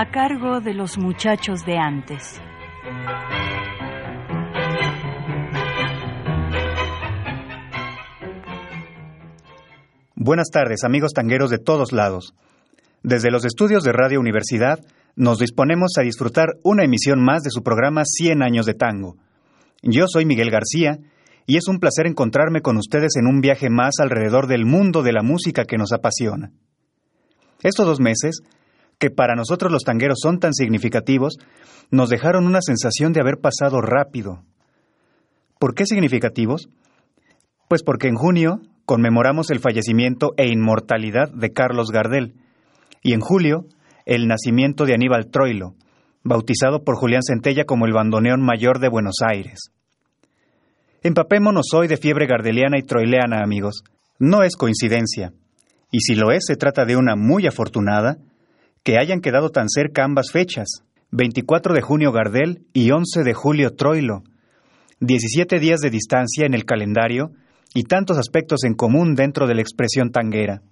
A cargo de los muchachos de antes. Buenas tardes, amigos tangueros de todos lados. Desde los estudios de Radio Universidad nos disponemos a disfrutar una emisión más de su programa 100 años de tango. Yo soy Miguel García y es un placer encontrarme con ustedes en un viaje más alrededor del mundo de la música que nos apasiona. Estos dos meses, que para nosotros los tangueros son tan significativos, nos dejaron una sensación de haber pasado rápido. ¿Por qué significativos? Pues porque en junio conmemoramos el fallecimiento e inmortalidad de Carlos Gardel, y en julio el nacimiento de Aníbal Troilo, bautizado por Julián Centella como el bandoneón mayor de Buenos Aires. Empapémonos hoy de fiebre gardeliana y troileana, amigos. No es coincidencia. Y si lo es, se trata de una muy afortunada que hayan quedado tan cerca ambas fechas, 24 de junio Gardel y 11 de julio Troilo. 17 días de distancia en el calendario y tantos aspectos en común dentro de la expresión tanguera.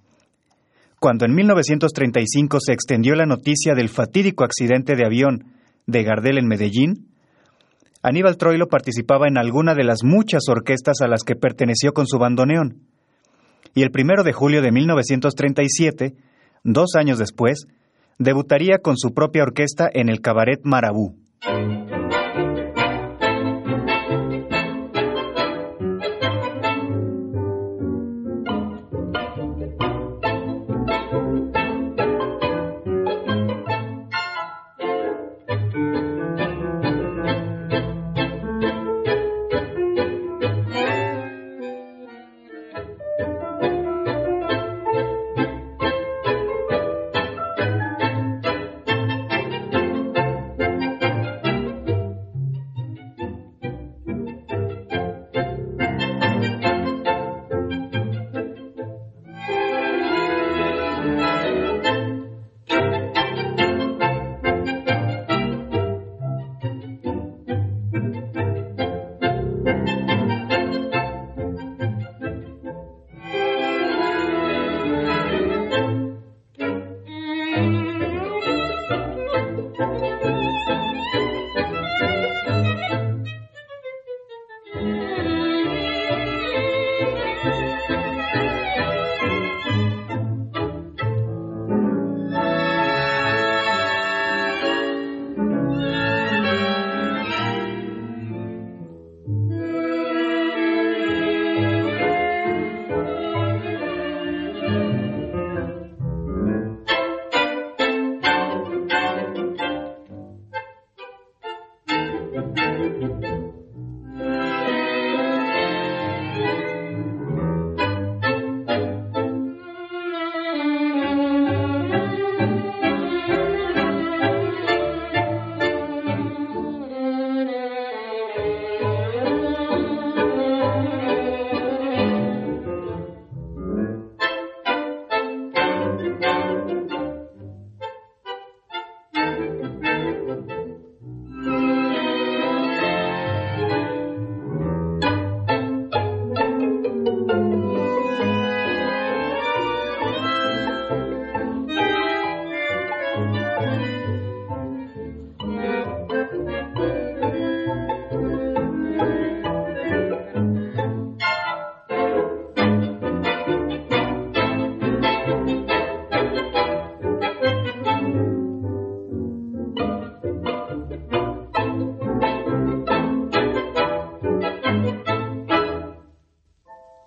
Cuando en 1935 se extendió la noticia del fatídico accidente de avión de Gardel en Medellín, Aníbal Troilo participaba en alguna de las muchas orquestas a las que perteneció con su bandoneón. Y el primero de julio de 1937, dos años después, debutaría con su propia orquesta en el Cabaret Marabú.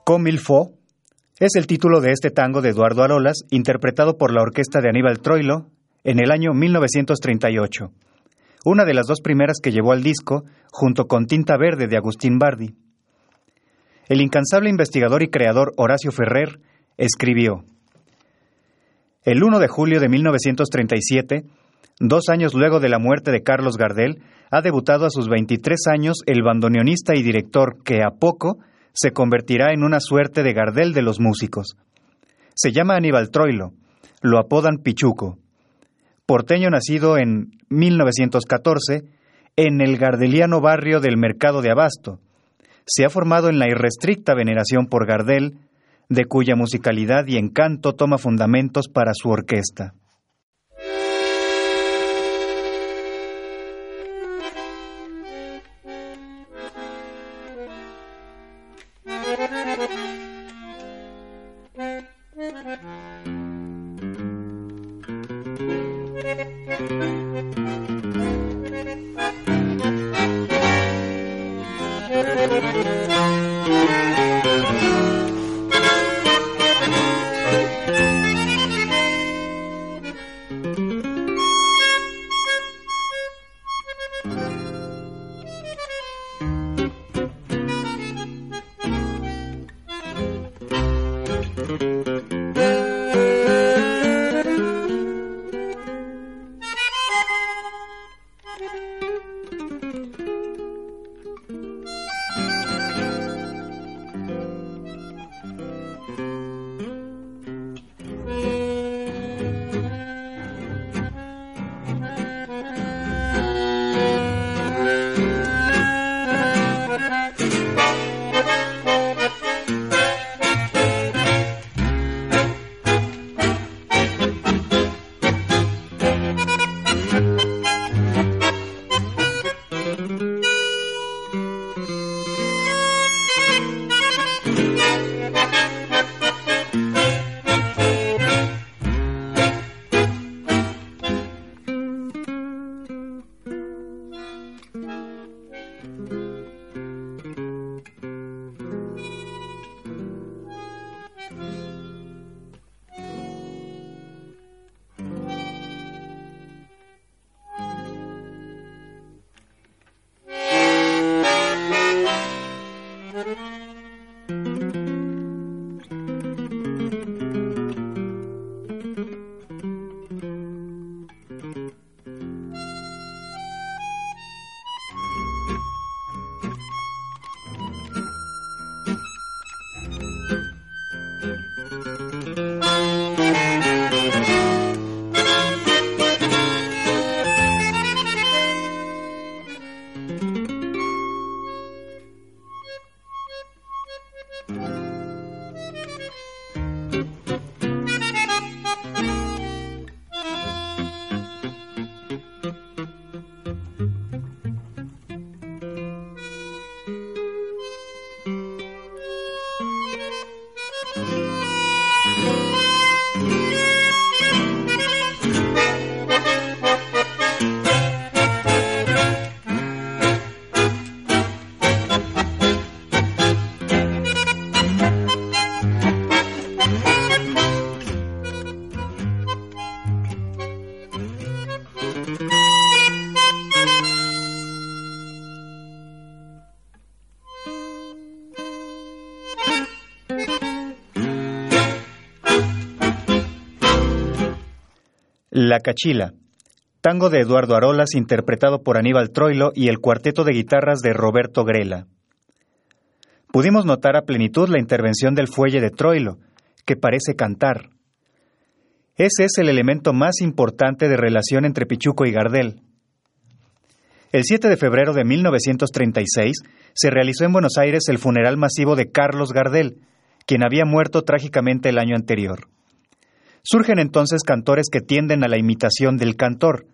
Comme il faut es el título de este tango de Eduardo Arolas, interpretado por la orquesta de Aníbal Troilo en el año 1938, una de las dos primeras que llevó al disco junto con Tinta Verde de Agustín Bardi. El incansable investigador y creador Horacio Ferrer escribió: El 1 de julio de 1937, Dos años luego de la muerte de Carlos Gardel, ha debutado a sus 23 años el bandoneonista y director que a poco se convertirá en una suerte de Gardel de los músicos. Se llama Aníbal Troilo, lo apodan Pichuco. Porteño nacido en 1914 en el gardeliano barrio del Mercado de Abasto. Se ha formado en la irrestricta veneración por Gardel, de cuya musicalidad y encanto toma fundamentos para su orquesta. La Cachila, tango de Eduardo Arolas interpretado por Aníbal Troilo y el cuarteto de guitarras de Roberto Grela. Pudimos notar a plenitud la intervención del fuelle de Troilo, que parece cantar. Ese es el elemento más importante de relación entre Pichuco y Gardel. El 7 de febrero de 1936 se realizó en Buenos Aires el funeral masivo de Carlos Gardel, quien había muerto trágicamente el año anterior. Surgen entonces cantores que tienden a la imitación del cantor,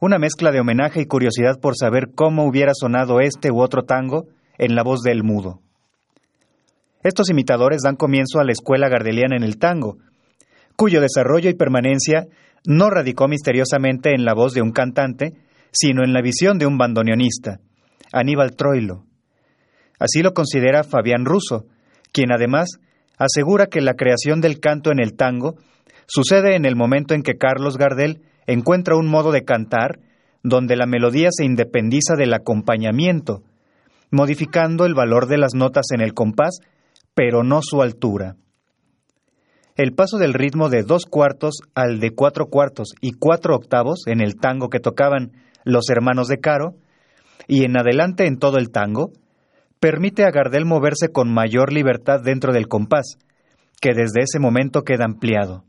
una mezcla de homenaje y curiosidad por saber cómo hubiera sonado este u otro tango en la voz del mudo. Estos imitadores dan comienzo a la escuela gardeliana en el tango, cuyo desarrollo y permanencia no radicó misteriosamente en la voz de un cantante, sino en la visión de un bandoneonista, Aníbal Troilo. Así lo considera Fabián Russo, quien además asegura que la creación del canto en el tango Sucede en el momento en que Carlos Gardel encuentra un modo de cantar donde la melodía se independiza del acompañamiento, modificando el valor de las notas en el compás, pero no su altura. el paso del ritmo de dos cuartos al de cuatro cuartos y cuatro octavos en el tango que tocaban los hermanos de Caro, y en adelante en todo el tango, permite a Gardel moverse con mayor libertad dentro del compás, que desde ese momento queda ampliado.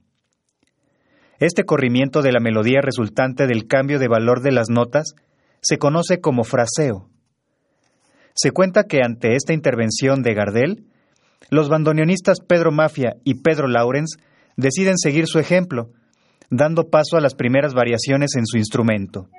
Este corrimiento de la melodía resultante del cambio de valor de las notas se conoce como fraseo. Se cuenta que ante esta intervención de Gardel, los bandoneonistas Pedro Mafia y Pedro Laurens deciden seguir su ejemplo, dando paso a las primeras variaciones en su instrumento.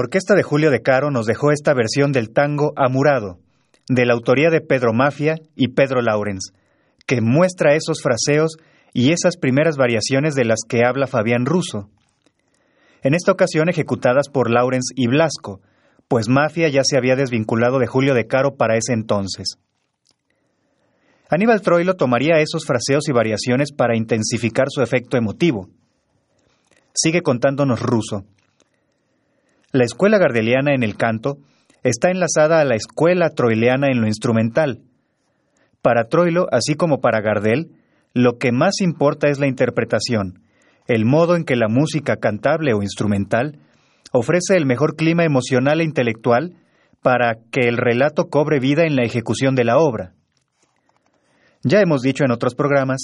Orquesta de Julio de Caro nos dejó esta versión del tango Amurado, de la autoría de Pedro Mafia y Pedro Laurens, que muestra esos fraseos y esas primeras variaciones de las que habla Fabián Russo. En esta ocasión ejecutadas por Laurens y Blasco, pues Mafia ya se había desvinculado de Julio de Caro para ese entonces. Aníbal Troilo tomaría esos fraseos y variaciones para intensificar su efecto emotivo. Sigue contándonos Russo. La escuela gardeliana en el canto está enlazada a la escuela troileana en lo instrumental. Para Troilo, así como para Gardel, lo que más importa es la interpretación, el modo en que la música cantable o instrumental ofrece el mejor clima emocional e intelectual para que el relato cobre vida en la ejecución de la obra. Ya hemos dicho en otros programas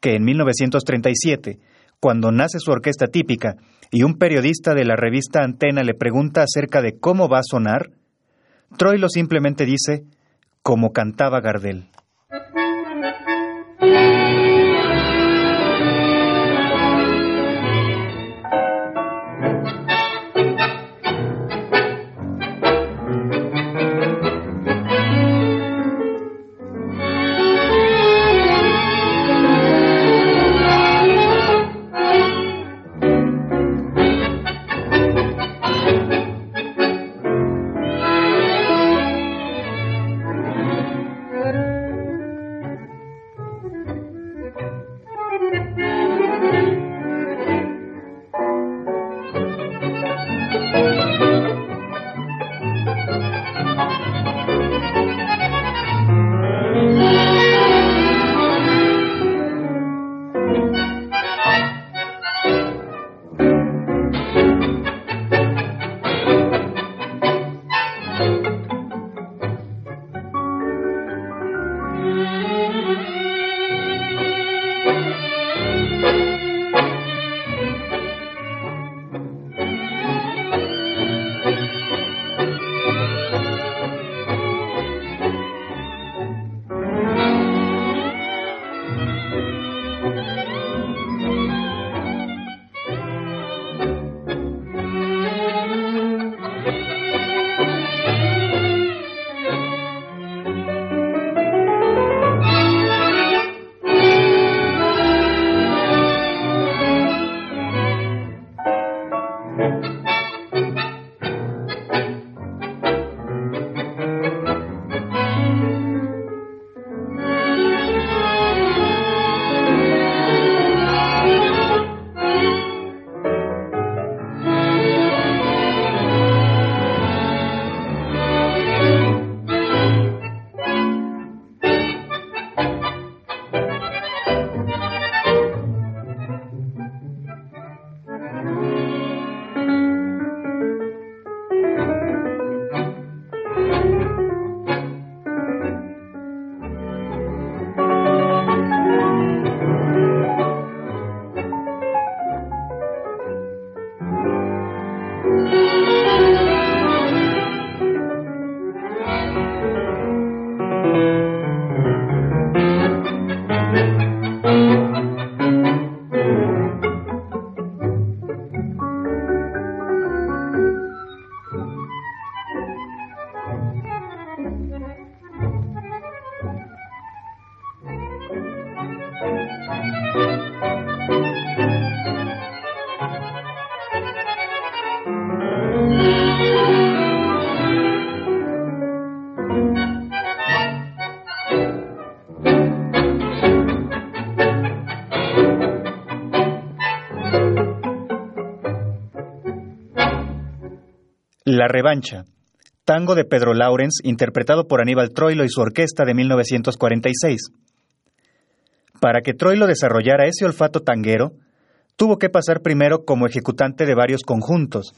que en 1937, cuando nace su orquesta típica y un periodista de la revista Antena le pregunta acerca de cómo va a sonar, Troilo simplemente dice, como cantaba Gardel. La revancha. Tango de Pedro Laurens, interpretado por Aníbal Troilo y su orquesta de 1946. Para que Troilo desarrollara ese olfato tanguero, tuvo que pasar primero como ejecutante de varios conjuntos.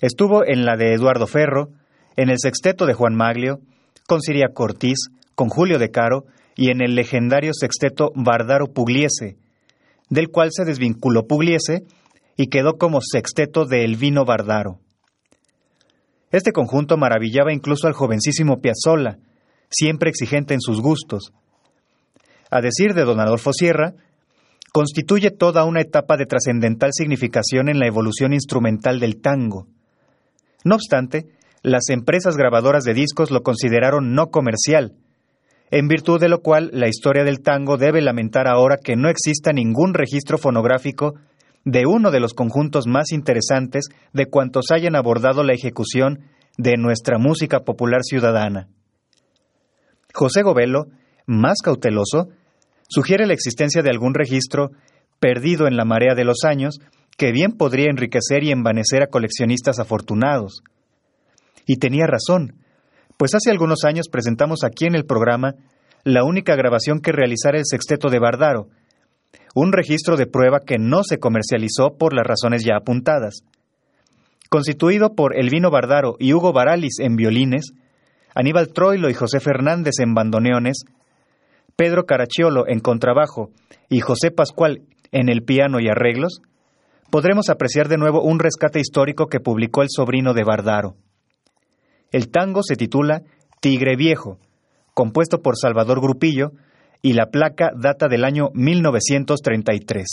Estuvo en la de Eduardo Ferro, en el sexteto de Juan Maglio, con Siria Cortiz, con Julio de Caro y en el legendario sexteto Bardaro Pugliese, del cual se desvinculó Pugliese y quedó como sexteto de Elvino Bardaro. Este conjunto maravillaba incluso al jovencísimo Piazzolla, siempre exigente en sus gustos. A decir de don Adolfo Sierra, constituye toda una etapa de trascendental significación en la evolución instrumental del tango. No obstante, las empresas grabadoras de discos lo consideraron no comercial, en virtud de lo cual la historia del tango debe lamentar ahora que no exista ningún registro fonográfico de uno de los conjuntos más interesantes de cuantos hayan abordado la ejecución de nuestra música popular ciudadana. José Govelo, más cauteloso, sugiere la existencia de algún registro perdido en la marea de los años que bien podría enriquecer y envanecer a coleccionistas afortunados. Y tenía razón, pues hace algunos años presentamos aquí en el programa la única grabación que realizara el sexteto de Bardaro, un registro de prueba que no se comercializó por las razones ya apuntadas. Constituido por Elvino Bardaro y Hugo Baralis en violines, Aníbal Troilo y José Fernández en bandoneones, Pedro Caracciolo en contrabajo y José Pascual en el piano y arreglos, podremos apreciar de nuevo un rescate histórico que publicó el sobrino de Bardaro. El tango se titula Tigre Viejo, compuesto por Salvador Grupillo, y la placa data del año 1933.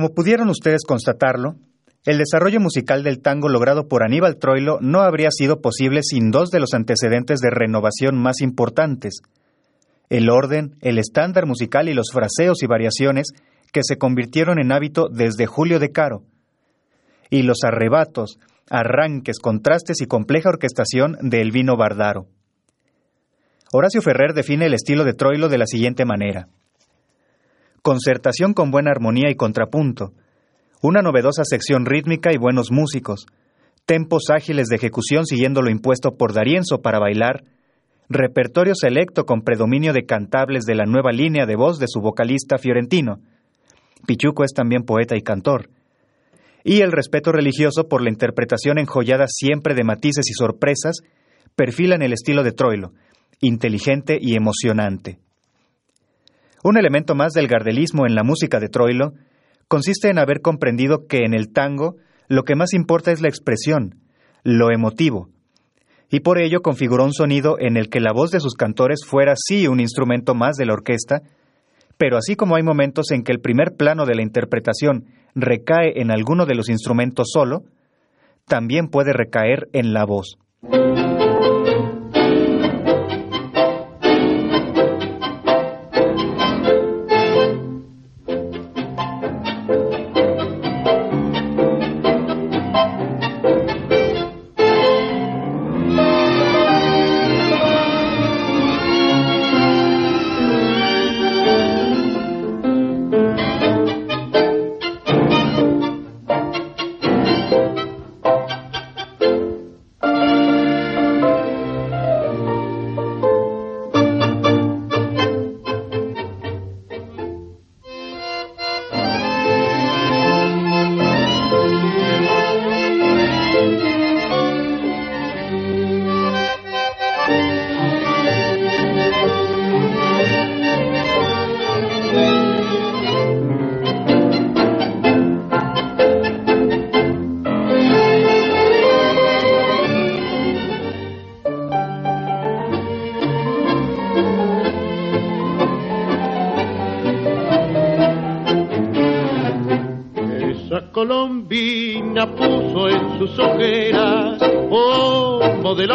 Como pudieron ustedes constatarlo, el desarrollo musical del tango logrado por Aníbal Troilo no habría sido posible sin dos de los antecedentes de renovación más importantes, el orden, el estándar musical y los fraseos y variaciones que se convirtieron en hábito desde Julio de Caro, y los arrebatos, arranques, contrastes y compleja orquestación de Elvino Bardaro. Horacio Ferrer define el estilo de Troilo de la siguiente manera. Concertación con buena armonía y contrapunto, una novedosa sección rítmica y buenos músicos, tempos ágiles de ejecución siguiendo lo impuesto por Darienzo para bailar, repertorio selecto con predominio de cantables de la nueva línea de voz de su vocalista fiorentino. Pichuco es también poeta y cantor. Y el respeto religioso por la interpretación enjollada siempre de matices y sorpresas perfilan el estilo de Troilo, inteligente y emocionante. Un elemento más del gardelismo en la música de Troilo consiste en haber comprendido que en el tango lo que más importa es la expresión, lo emotivo, y por ello configuró un sonido en el que la voz de sus cantores fuera sí un instrumento más de la orquesta, pero así como hay momentos en que el primer plano de la interpretación recae en alguno de los instrumentos solo, también puede recaer en la voz.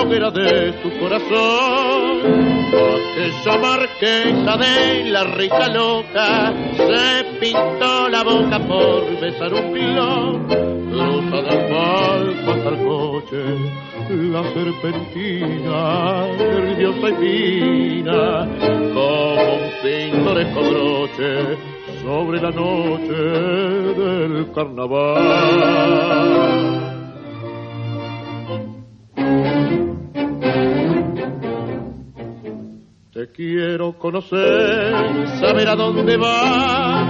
De su corazón. Aquella marquesa de la rica loca se pintó la boca por besar un pilón. Cruza de asfalto hasta el coche, la serpentina, nerviosa y fina, como un pintoresco broche sobre la noche del carnaval. Quiero conocer, saber a dónde vas,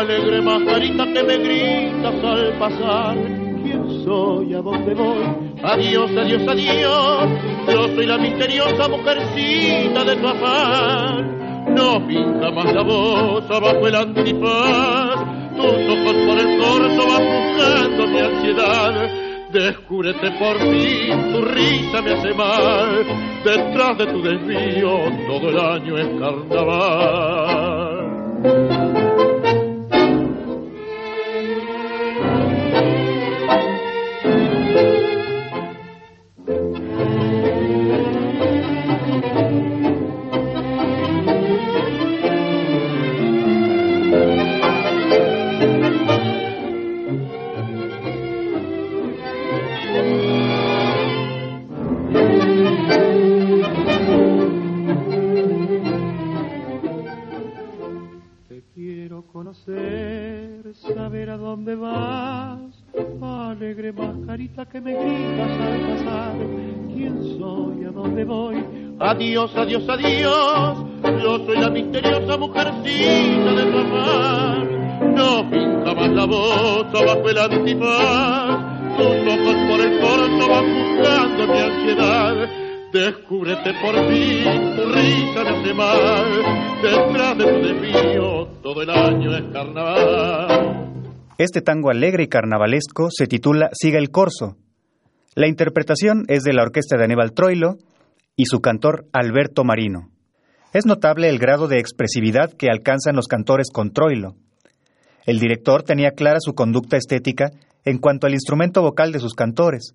alegre majarita que me gritas al pasar. ¿Quién soy? ¿A dónde voy? Adiós, adiós, adiós. Yo soy la misteriosa mujercita de tu afán no pinta más la voz abajo el antifaz. Tus ojos por el corso van buscando mi ansiedad. Descúbrete por ti, tu risa me hace mal. Detrás de tu desvío todo el año es carnaval. Adiós, adiós. Yo soy la misteriosa mujercita de tu. No pinta más la voz abajo el antifaz. Tus ojos por el corto van buscando mi ansiedad. Descúbrete por ti, tu risa me hace mal. Detrás de tu desvío todo el año es carnaval. Este tango alegre y carnavalesco se titula Siga el corso. La interpretación es de la orquesta de Aníbal Troilo y su cantor Alberto Marino. Es notable el grado de expresividad que alcanzan los cantores con Troilo. El director tenía clara su conducta estética en cuanto al instrumento vocal de sus cantores.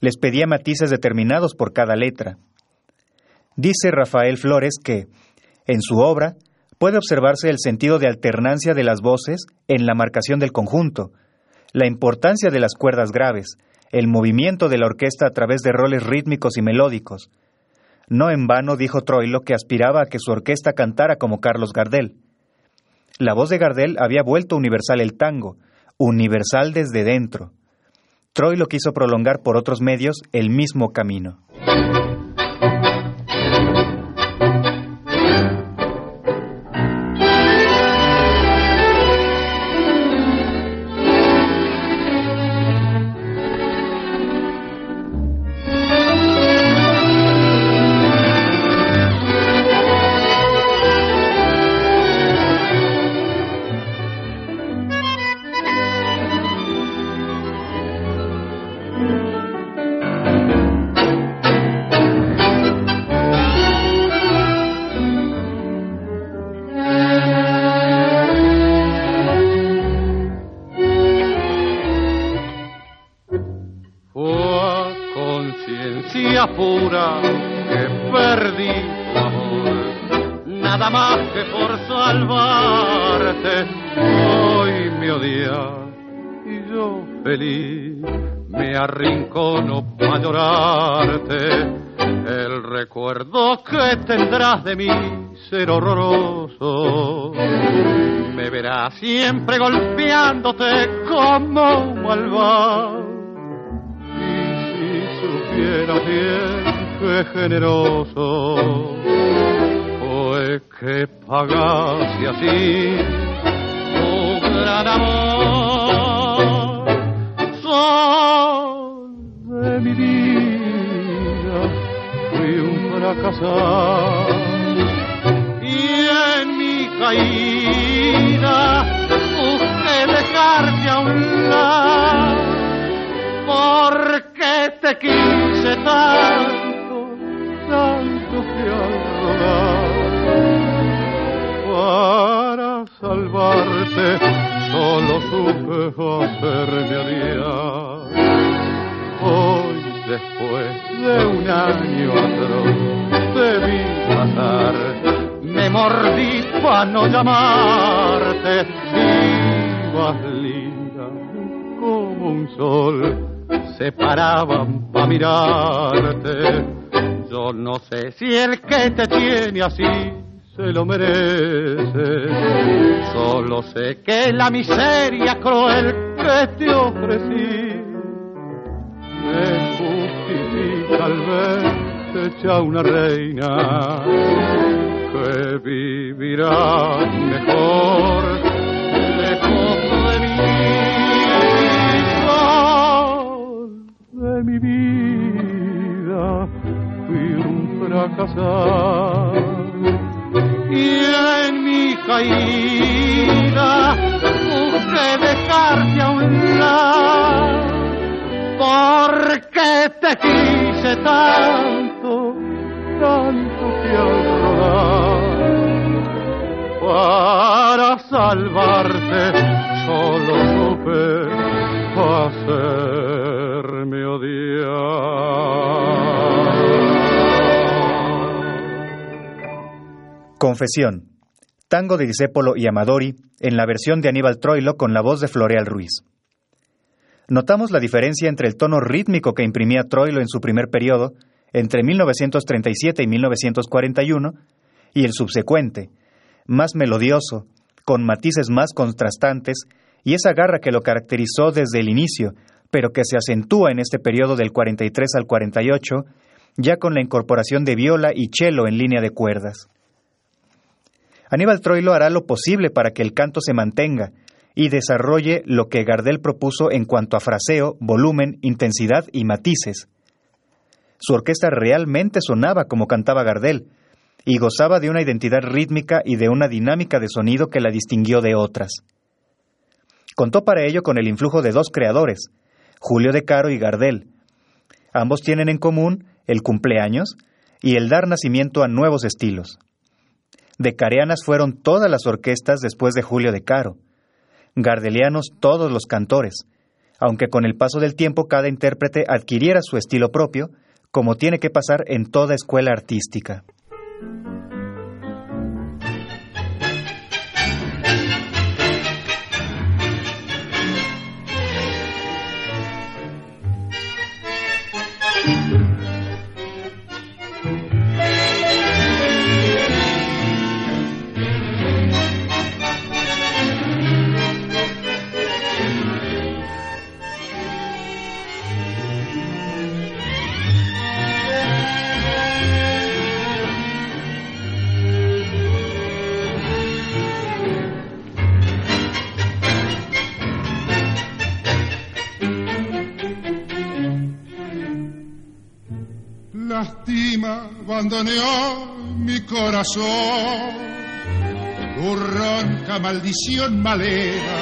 Les pedía matices determinados por cada letra. Dice Rafael Flores que, en su obra, puede observarse el sentido de alternancia de las voces en la marcación del conjunto, la importancia de las cuerdas graves, el movimiento de la orquesta a través de roles rítmicos y melódicos. No en vano dijo Troilo que aspiraba a que su orquesta cantara como Carlos Gardel. La voz de Gardel había vuelto universal el tango, universal desde dentro. Troilo quiso prolongar por otros medios el mismo camino. Siempre para no llamarte, ibas linda como un sol se paraban para mirarte. Yo no sé si el que te tiene así se lo merece. Solo sé que la miseria cruel que te ofrecí me justifica al verte hecha una reina que vivirá mejor lejos de mí. de mi vida fui un fracasado y en mi caída busqué dejarte a un lado porque te quise tanto, tanto para salvarte solo supe hacerme odiar. Confesión. Tango de Disépolo y Amadori en la versión de Aníbal Troilo con la voz de Floreal Ruiz. Notamos la diferencia entre el tono rítmico que imprimía Troilo en su primer periodo, entre 1937 y 1941, y el subsecuente, más melodioso, con matices más contrastantes y esa garra que lo caracterizó desde el inicio, pero que se acentúa en este periodo del 43 al 48, ya con la incorporación de viola y cello en línea de cuerdas. Aníbal Troilo hará lo posible para que el canto se mantenga y desarrolle lo que Gardel propuso en cuanto a fraseo, volumen, intensidad y matices. Su orquesta realmente sonaba como cantaba Gardel, y gozaba de una identidad rítmica y de una dinámica de sonido que la distinguió de otras. Contó para ello con el influjo de dos creadores, Julio de Caro y Gardel. Ambos tienen en común el cumpleaños y el dar nacimiento a nuevos estilos. De Careanas fueron todas las orquestas después de Julio de Caro. gardelianos todos los cantores, aunque con el paso del tiempo cada intérprete adquiriera su estilo propio, como tiene que pasar en toda escuela artística. Mi corazón. Tu ronca maldición maleva,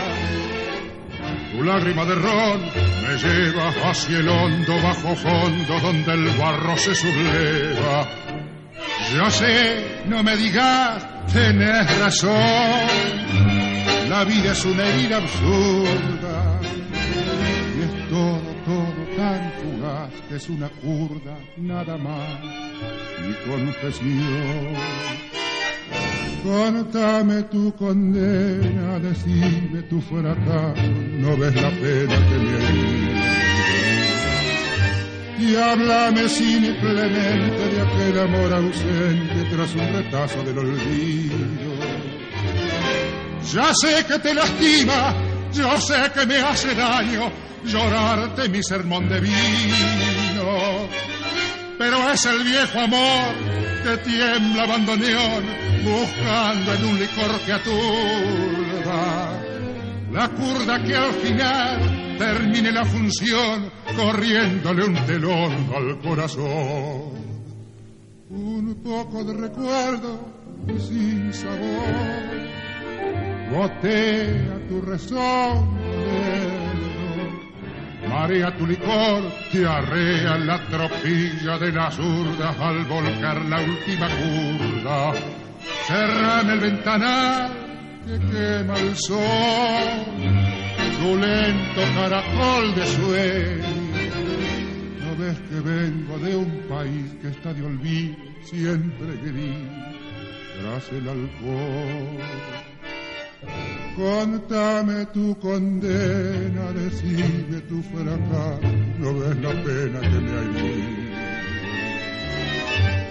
tu lágrima de ron me lleva hacia el hondo bajo fondo donde el barro se subleva. Yo sé, no me digas, tenés razón, la vida es una herida absurda y es todo tan fugaz que es una curda, nada más mi confesión. Contame tu condena, decime tu fracaso, no ves la pena que me hay. Y háblame simplemente de aquel amor ausente tras un retazo del olvido. Ya sé que te lastima, yo sé que me hace daño llorarte mi sermón de vino pero es el viejo amor que tiembla abandoneón buscando en un licor que aturda. La curda que al final termine la función corriéndole un telón al corazón. Un poco de recuerdo sin sabor gotea tu razón María tu licor, arrea la tropilla de las urdas al volcar la última curda. Cerran el ventanal que quema el sol, tu lento caracol de sueño. No ves que vengo de un país que está de olvido, siempre gris, tras el alcohol. Contame tu condena, decime tu fracaso, no ves la pena que me hay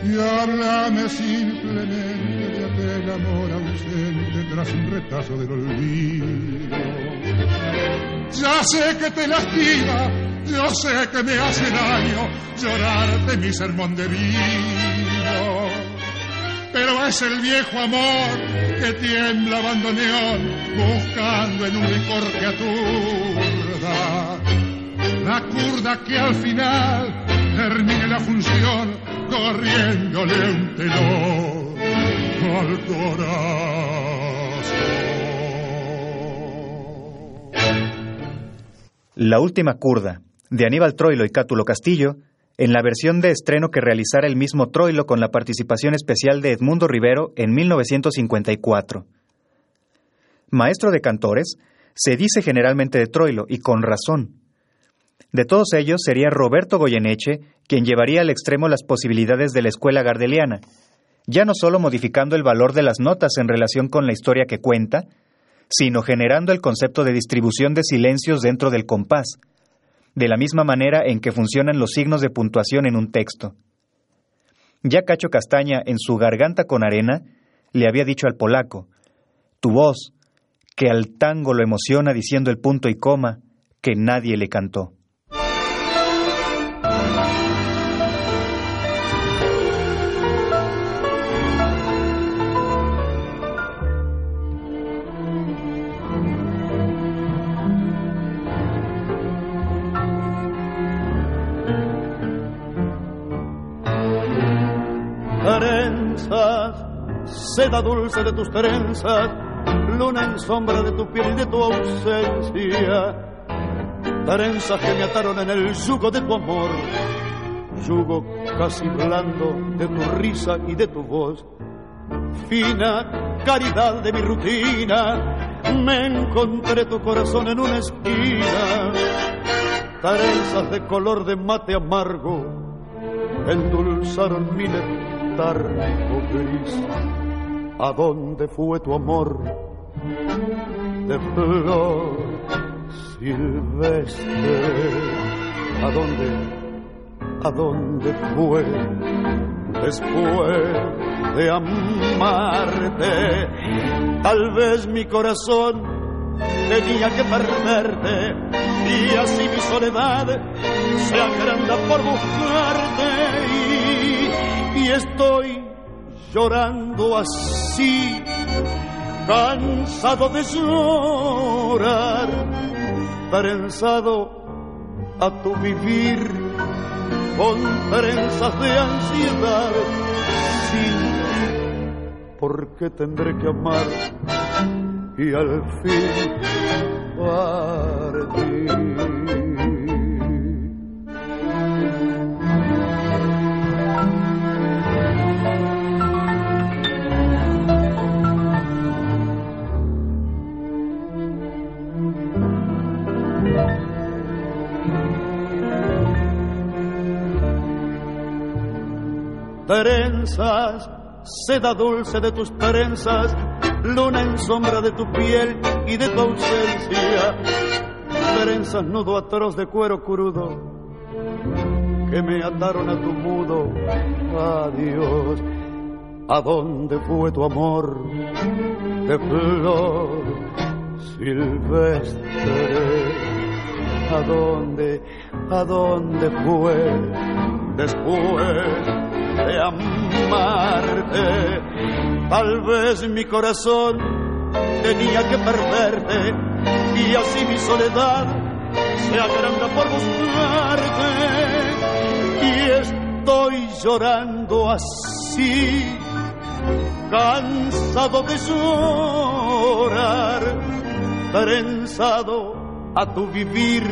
y háblame simplemente de aquel amor ausente tras un retazo del olvido. Ya sé que te lastima, yo sé que me hace daño llorarte mi sermón de vino, pero es el viejo amor que tiembla bandoneón buscando en un licor que aturda. La curda que al final termine la función corriéndole un telón al corazón. La última curda, de Aníbal Troilo y Cátulo Castillo, en la versión de estreno que realizara el mismo Troilo con la participación especial de Edmundo Rivero en 1954. Maestro de cantores, se dice generalmente de Troilo, y con razón. De todos ellos sería Roberto Goyeneche quien llevaría al extremo las posibilidades de la escuela gardeliana, ya no solo modificando el valor de las notas en relación con la historia que cuenta, sino generando el concepto de distribución de silencios dentro del compás, de la misma manera en que funcionan los signos de puntuación en un texto. Ya Cacho Castaña, en su Garganta con Arena, le había dicho al polaco, tu voz, que al tango lo emociona diciendo el punto y coma, que nadie le cantó. Seda dulce de tus trenzas, luna en sombra de tu piel y de tu ausencia, trenzas que me ataron en el yugo de tu amor, yugo casi blando de tu risa y de tu voz, fina caridad de mi rutina, me encontré tu corazón en una esquina, trenzas de color de mate amargo endulzaron mi letargo gris. ¿A dónde fue tu amor de flor silvestre? ¿A dónde? ¿A dónde fue después de amarte? Tal vez mi corazón tenía que perderte y así mi soledad se agranda por buscarte y, y estoy llorando así, cansado de llorar, trenzado a tu vivir con trenzas de ansiedad. Sí, porque tendré que amar y al fin partir. Trenzas, seda dulce de tus trenzas, luna en sombra de tu piel y de tu ausencia, trenzas nudo atroz de cuero crudo que me ataron a tu mudo adiós. ¿A dónde fue tu amor de flor silvestre? ¿A dónde, a dónde fue después de amarte. Tal vez mi corazón tenía que perderte y así mi soledad se agranda por buscarte. Y estoy llorando así, cansado de llorar, trenzado a tu vivir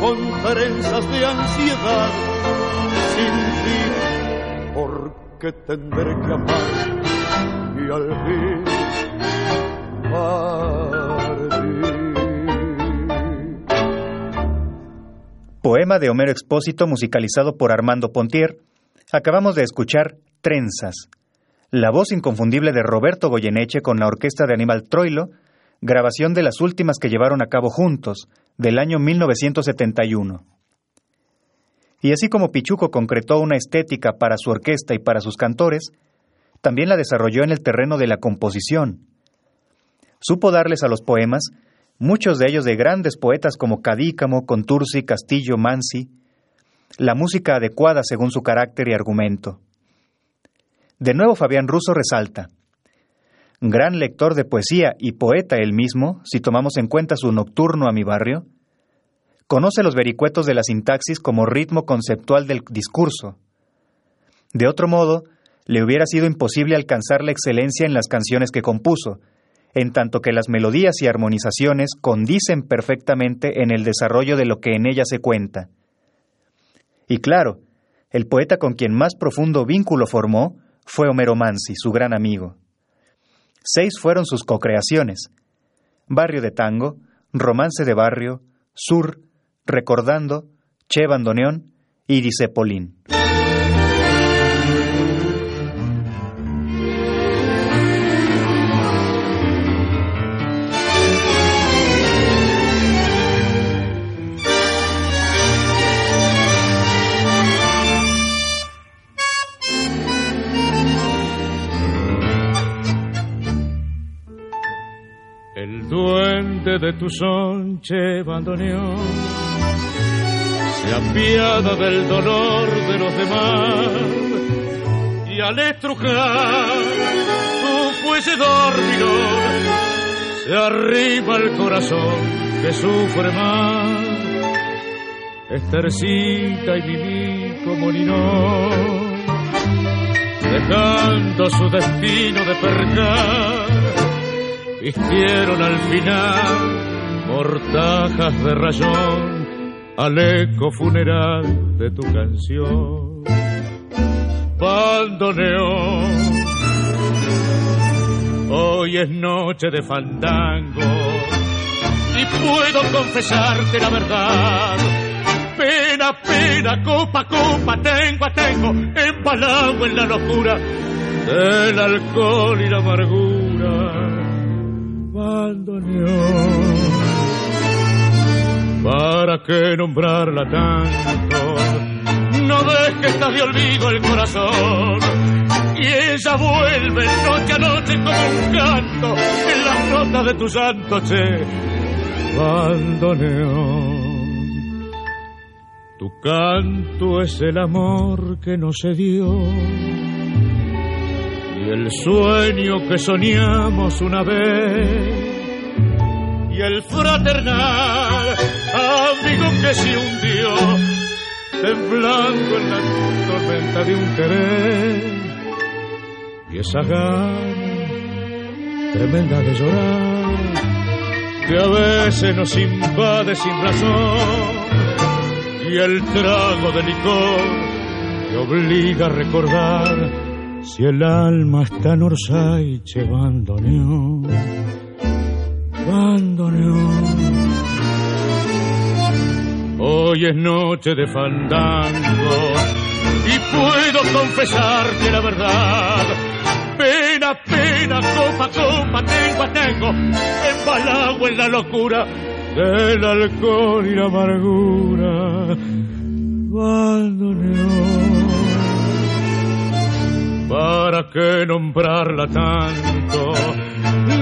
con trenzas de ansiedad sin ti, porque tendré que amar y al fin Poema de Homero Expósito musicalizado por Armando Pontier. Acabamos de escuchar Trenzas, la voz inconfundible de Roberto Goyeneche con la orquesta de Aníbal Troilo, grabación de las últimas que llevaron a cabo juntos, del año 1971. Y así como Pichuco concretó una estética para su orquesta y para sus cantores, también la desarrolló en el terreno de la composición. Supo darles a los poemas, muchos de ellos de grandes poetas como Cadícamo, Contursi, Castillo, Mansi, la música adecuada según su carácter y argumento. De nuevo Fabián Russo resalta, gran lector de poesía y poeta él mismo, si tomamos en cuenta su nocturno a mi barrio, Conoce los vericuetos de la sintaxis como ritmo conceptual del discurso. De otro modo, le hubiera sido imposible alcanzar la excelencia en las canciones que compuso, en tanto que las melodías y armonizaciones condicen perfectamente en el desarrollo de lo que en ella se cuenta. Y claro, el poeta con quien más profundo vínculo formó fue Homero Mansi, su gran amigo. Seis fueron sus cocreaciones: Barrio de Tango, Romance de Barrio, Sur, recordando Che Bandoneón y Polín. El duende de tu son, Che Bandoneón se apiada del dolor de los demás y al estrujar tu fuese dormidor se arriba el corazón que sufre más. Estercita y viví como Ninó, dejando su destino de percar, vistieron al final mortajas de rayón al eco funeral de tu canción. Bandoneón, Hoy es noche de fandango y puedo confesarte la verdad. Pena, pena, copa, copa, tengo, tengo, empalado en la locura del alcohol y la amargura. Bandoneón, ¿para qué nombrarla tanto? No está de olvido el corazón y ella vuelve noche a noche como un canto en las notas de tu santo che. Bandoneón. Tu canto es el amor que no se dio y el sueño que soñamos una vez y el fraternal amigo que se hundió temblando en la tormenta de un querer y esa gana tremenda de llorar que a veces nos invade sin razón y el trago de licor que obliga a recordar si el alma está en Orsaiche bandoneón, bandoneón. Hoy es noche de fandango y puedo confesarte la verdad. Pena, pena, copa, copa, tengo, tengo, embalado en la locura del alcohol y la amargura. Bandoneón. ¿Para qué nombrarla tanto?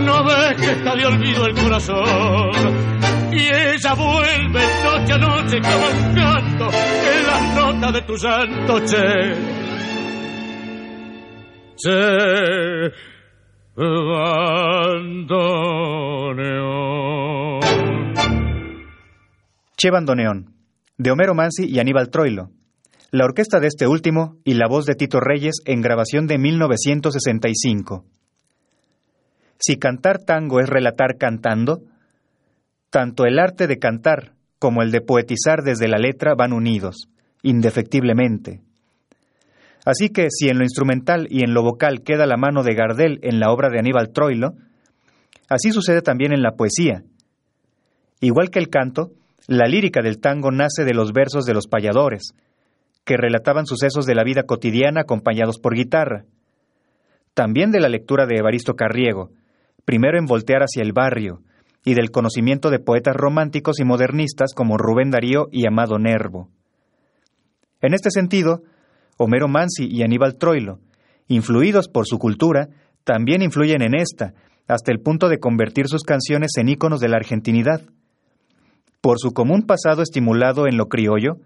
No ves que está de olvido el corazón. Y ella vuelve noche a noche canto en las notas de tu santo che. Che. Bandoneón. Che Bandoneón, de Homero Mansi y Aníbal Troilo. La orquesta de este último y la voz de Tito Reyes en grabación de 1965. Si cantar tango es relatar cantando, tanto el arte de cantar como el de poetizar desde la letra van unidos, indefectiblemente. Así que si en lo instrumental y en lo vocal queda la mano de Gardel en la obra de Aníbal Troilo, así sucede también en la poesía. Igual que el canto, la lírica del tango nace de los versos de los payadores, que relataban sucesos de la vida cotidiana acompañados por guitarra. También de la lectura de Evaristo Carriego, primero en Voltear hacia el barrio, y del conocimiento de poetas románticos y modernistas como Rubén Darío y Amado Nervo. En este sentido, Homero Mansi y Aníbal Troilo, influidos por su cultura, también influyen en esta, hasta el punto de convertir sus canciones en íconos de la argentinidad. Por su común pasado estimulado en lo criollo,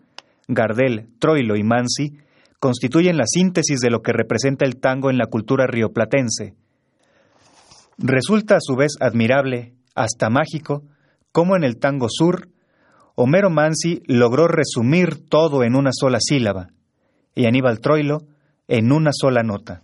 Gardel, Troilo y Mansi constituyen la síntesis de lo que representa el tango en la cultura rioplatense. Resulta a su vez admirable, hasta mágico, cómo en el tango sur, Homero Mansi logró resumir todo en una sola sílaba, y Aníbal Troilo en una sola nota.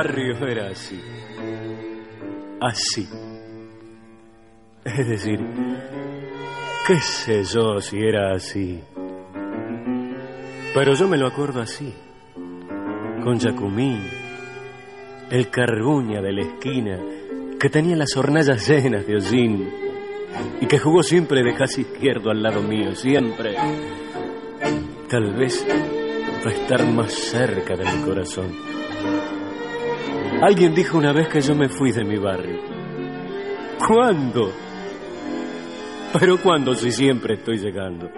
Barrio era así. Así. Es decir, qué sé yo si era así. Pero yo me lo acuerdo así. Con Jacumín, el carguña de la esquina, que tenía las hornallas llenas de hollín y que jugó siempre de casi izquierdo al lado mío, siempre. Tal vez va a estar más cerca de mi corazón. Alguien dijo una vez que yo me fui de mi barrio. ¿Cuándo? Pero ¿cuándo si siempre estoy llegando?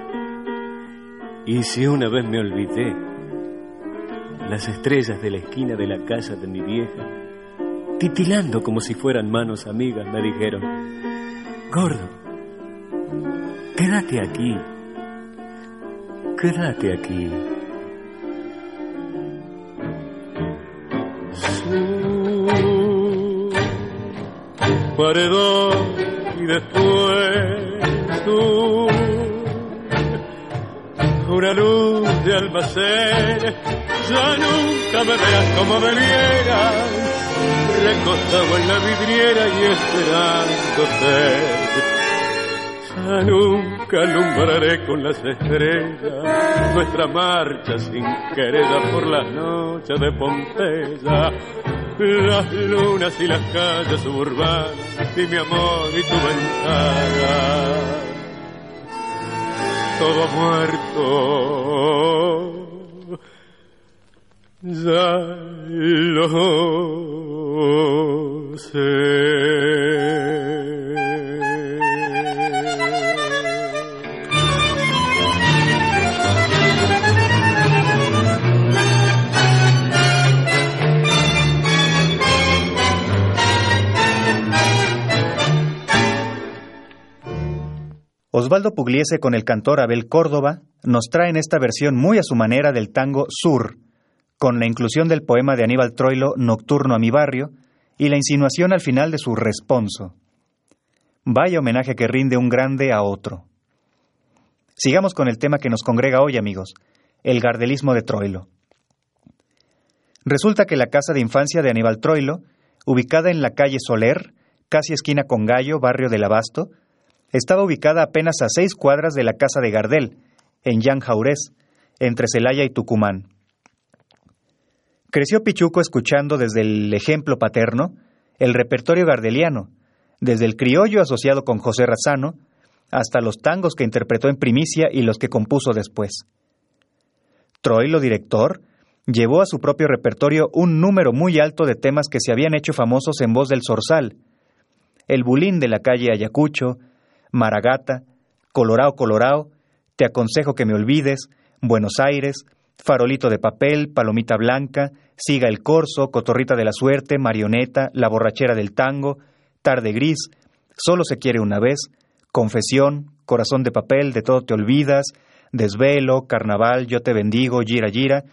Y si una vez me olvidé, las estrellas de la esquina de la casa de mi vieja, titilando como si fueran manos amigas, me dijeron, Gordo, quédate aquí, quédate aquí. Paredón y después tú. Una luz de almacén, ya nunca me verás como me vieras, recostado en la vidriera y esperándote. Ya nunca alumbraré con las estrellas nuestra marcha sin querida por las noches de Pompeya las lunas y las calles suburbanas y mi amor y tu ventana. Todo muerto, ya lo sé. Osvaldo Pugliese con el cantor Abel Córdoba nos traen esta versión muy a su manera del tango Sur, con la inclusión del poema de Aníbal Troilo Nocturno a mi barrio y la insinuación al final de su responso. Vaya homenaje que rinde un grande a otro. Sigamos con el tema que nos congrega hoy, amigos, el gardelismo de Troilo. Resulta que la casa de infancia de Aníbal Troilo, ubicada en la calle Soler, casi esquina con Gallo, barrio del Abasto, estaba ubicada apenas a seis cuadras de la casa de Gardel, en Yan Jaurés, entre Celaya y Tucumán. Creció Pichuco escuchando desde el ejemplo paterno el repertorio gardeliano, desde el criollo asociado con José Razano hasta los tangos que interpretó en primicia y los que compuso después. Troilo, director, llevó a su propio repertorio un número muy alto de temas que se habían hecho famosos en voz del Zorzal, el bulín de la calle Ayacucho, Maragata, Colorao Colorao, Te aconsejo que me olvides, Buenos Aires, Farolito de papel, Palomita Blanca, Siga el Corso, Cotorrita de la Suerte, Marioneta, La Borrachera del Tango, Tarde Gris, Solo se quiere una vez, Confesión, Corazón de papel, De todo te olvidas, Desvelo, Carnaval, Yo te bendigo, Gira Gira,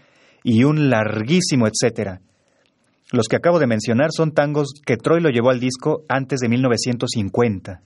y un larguísimo etcétera. Los que acabo de mencionar son tangos que Troy lo llevó al disco antes de 1950.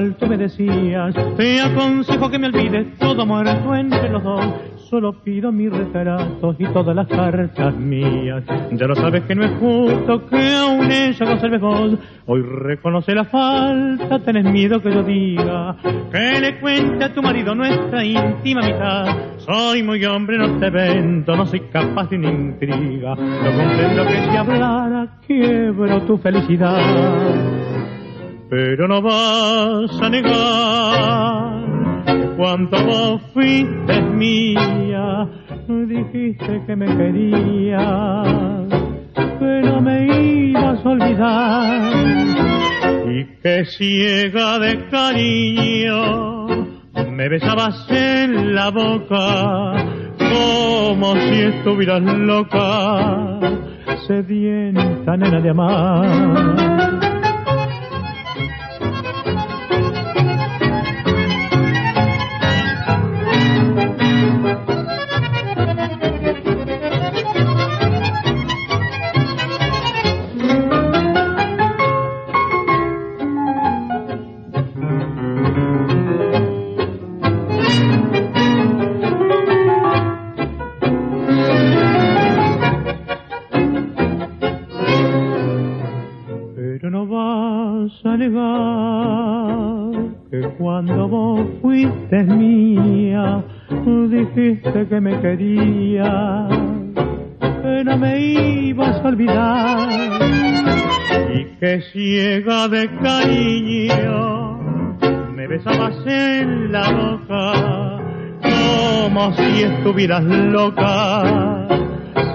Cual tú me decías, te aconsejo que me olvides todo muerto entre los dos. solo pido mis retratos y todas las cartas mías. Ya lo sabes que no es justo que aún ella conserve vos. Hoy reconoce la falta, tenés miedo que yo diga. Que le cuente a tu marido nuestra íntima mitad. Soy muy hombre, no te vendo, no soy capaz de una intriga. No comprendo que si hablara quiebro tu felicidad. Pero no vas a negar cuando vos fuiste mía, dijiste que me querías, que no me ibas a olvidar y que ciega de cariño me besabas en la boca como si estuvieras loca, sedienta nena de amar. Que me querías, que no me ibas a olvidar y que ciega de cariño me besabas en la boca como si estuvieras loca,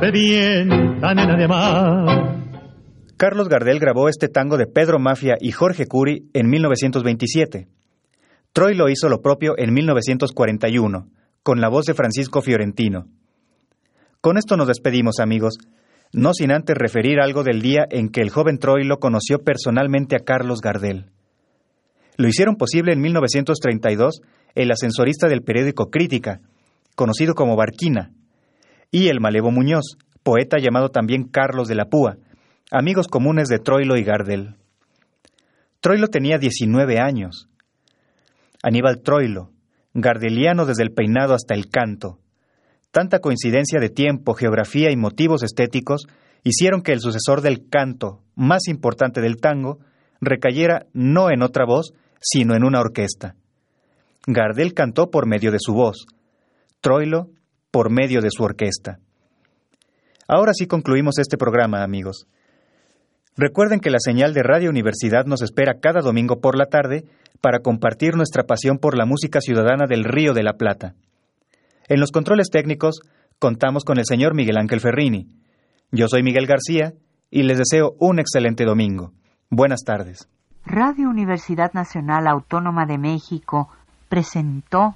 sedienta nena de mar. Carlos Gardel grabó este tango de Pedro Mafia y Jorge Curi en 1927. Troy lo hizo lo propio en 1941 con la voz de Francisco Fiorentino. Con esto nos despedimos, amigos, no sin antes referir algo del día en que el joven Troilo conoció personalmente a Carlos Gardel. Lo hicieron posible en 1932 el ascensorista del periódico Crítica, conocido como Barquina, y el Malevo Muñoz, poeta llamado también Carlos de la Púa, amigos comunes de Troilo y Gardel. Troilo tenía 19 años. Aníbal Troilo, gardeliano desde el peinado hasta el canto. Tanta coincidencia de tiempo, geografía y motivos estéticos hicieron que el sucesor del canto, más importante del tango, recayera no en otra voz, sino en una orquesta. Gardel cantó por medio de su voz, Troilo por medio de su orquesta. Ahora sí concluimos este programa, amigos. Recuerden que la señal de Radio Universidad nos espera cada domingo por la tarde para compartir nuestra pasión por la música ciudadana del Río de la Plata. En los controles técnicos contamos con el señor Miguel Ángel Ferrini. Yo soy Miguel García y les deseo un excelente domingo. Buenas tardes. Radio Universidad Nacional Autónoma de México presentó